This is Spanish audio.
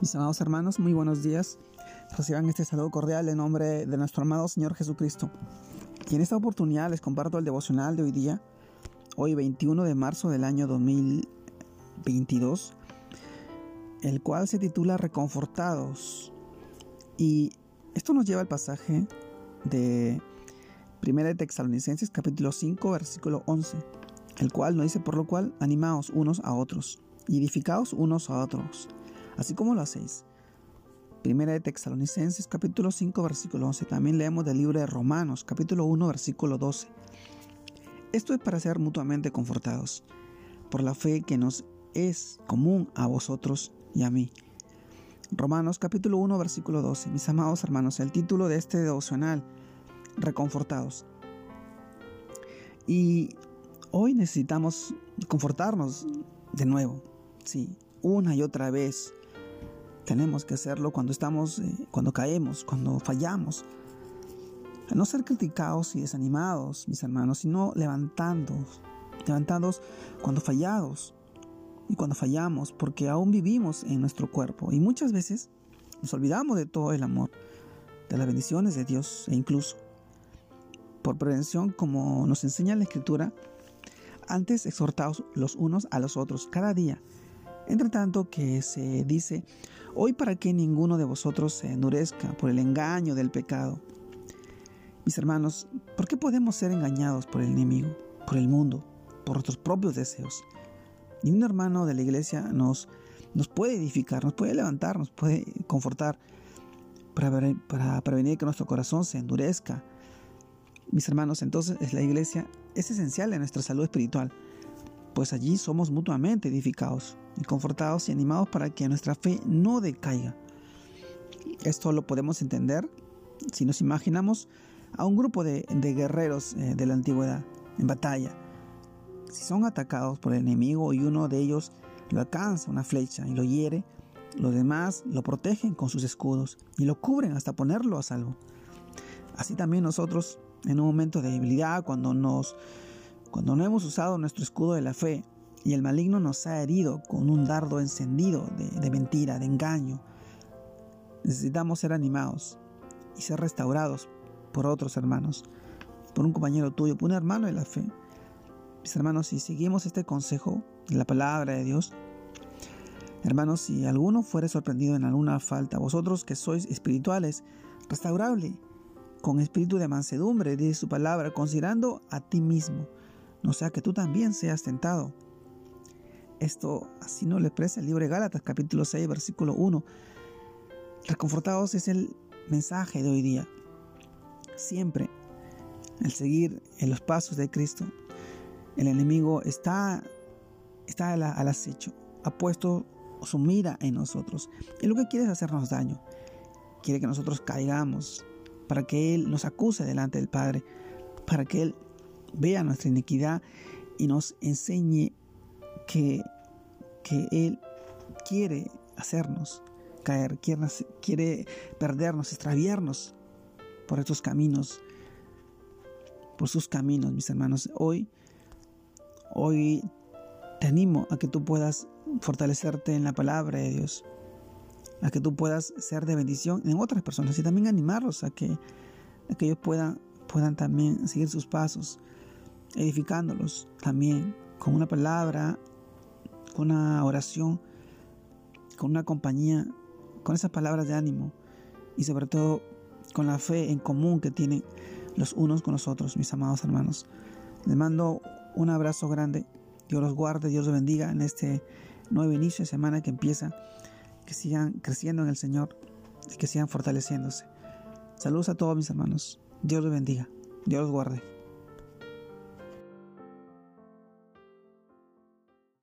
Mis amados hermanos, muy buenos días. Reciban este saludo cordial en nombre de nuestro amado Señor Jesucristo. Y en esta oportunidad les comparto el devocional de hoy día, hoy 21 de marzo del año 2022, el cual se titula Reconfortados. Y esto nos lleva al pasaje de 1 de Texalonicenses capítulo 5 versículo 11, el cual nos dice por lo cual animaos unos a otros y edificaos unos a otros así como lo hacéis. Primera de Texalonicenses capítulo 5 versículo 11. También leemos del libro de Romanos capítulo 1 versículo 12. Esto es para ser mutuamente confortados por la fe que nos es común a vosotros y a mí. Romanos capítulo 1 versículo 12. Mis amados hermanos, el título de este devocional, reconfortados. Y hoy necesitamos confortarnos de nuevo, sí, una y otra vez tenemos que hacerlo cuando estamos, eh, cuando caemos, cuando fallamos. A no ser criticados y desanimados, mis hermanos, sino levantándonos, levantados cuando fallados y cuando fallamos, porque aún vivimos en nuestro cuerpo y muchas veces nos olvidamos de todo el amor, de las bendiciones de Dios e incluso por prevención, como nos enseña la Escritura, antes exhortados los unos a los otros cada día entre tanto que se dice, hoy para que ninguno de vosotros se endurezca por el engaño del pecado. Mis hermanos, ¿por qué podemos ser engañados por el enemigo, por el mundo, por nuestros propios deseos? Y un hermano de la iglesia nos, nos puede edificar, nos puede levantar, nos puede confortar para, para prevenir que nuestro corazón se endurezca. Mis hermanos, entonces la iglesia es esencial en nuestra salud espiritual pues allí somos mutuamente edificados y confortados y animados para que nuestra fe no decaiga. Esto lo podemos entender si nos imaginamos a un grupo de, guerreros eh, de la antigüedad en batalla. Si son atacados por el enemigo y uno de ellos lo alcanza una flecha y lo hiere, los demás lo protegen con sus escudos y lo cubren hasta ponerlo a salvo. Así también nosotros, en un momento de debilidad, cuando nos cuando no hemos usado nuestro escudo de la fe y el maligno nos ha herido con un dardo encendido de, mentira, de engaño, necesitamos ser animados y ser restaurados por otros hermanos, por un compañero tuyo, por un hermano de la fe. Mis hermanos, si seguimos este consejo de la palabra de Dios, hermanos, si alguno fuere sorprendido en alguna falta, vosotros que sois espirituales, restaurable con espíritu de mansedumbre, dice su palabra, considerando a ti mismo no sea que tú también seas tentado. Esto así no le expresa el libro de Gálatas capítulo 6 versículo 1. Reconfortados es el mensaje de hoy día. Siempre al seguir en los pasos de Cristo, el enemigo está, está al, al acecho, ha puesto su mira en nosotros. Y lo que quiere es hacernos daño. Quiere que nosotros caigamos para que Él nos acuse delante del Padre, para que Él vea nuestra iniquidad y nos enseñe que, que Él quiere hacernos caer, quiere, quiere perdernos, extraviarnos por estos caminos, por sus caminos, mis hermanos. Hoy, hoy te animo a que tú puedas fortalecerte en la palabra de Dios, a que tú puedas ser de bendición en otras personas y también animarlos a que, a que ellos puedan, puedan también seguir sus pasos edificándolos también con una palabra, con una oración, con una compañía, con esas palabras de ánimo y sobre todo con la fe en común que tienen los unos con los otros, mis amados hermanos. Les mando un abrazo grande. Dios los guarde, Dios los bendiga en este nuevo inicio de semana que empieza. Que sigan creciendo en el Señor y que sigan fortaleciéndose. Saludos a todos mis hermanos. Dios los bendiga. Dios los guarde.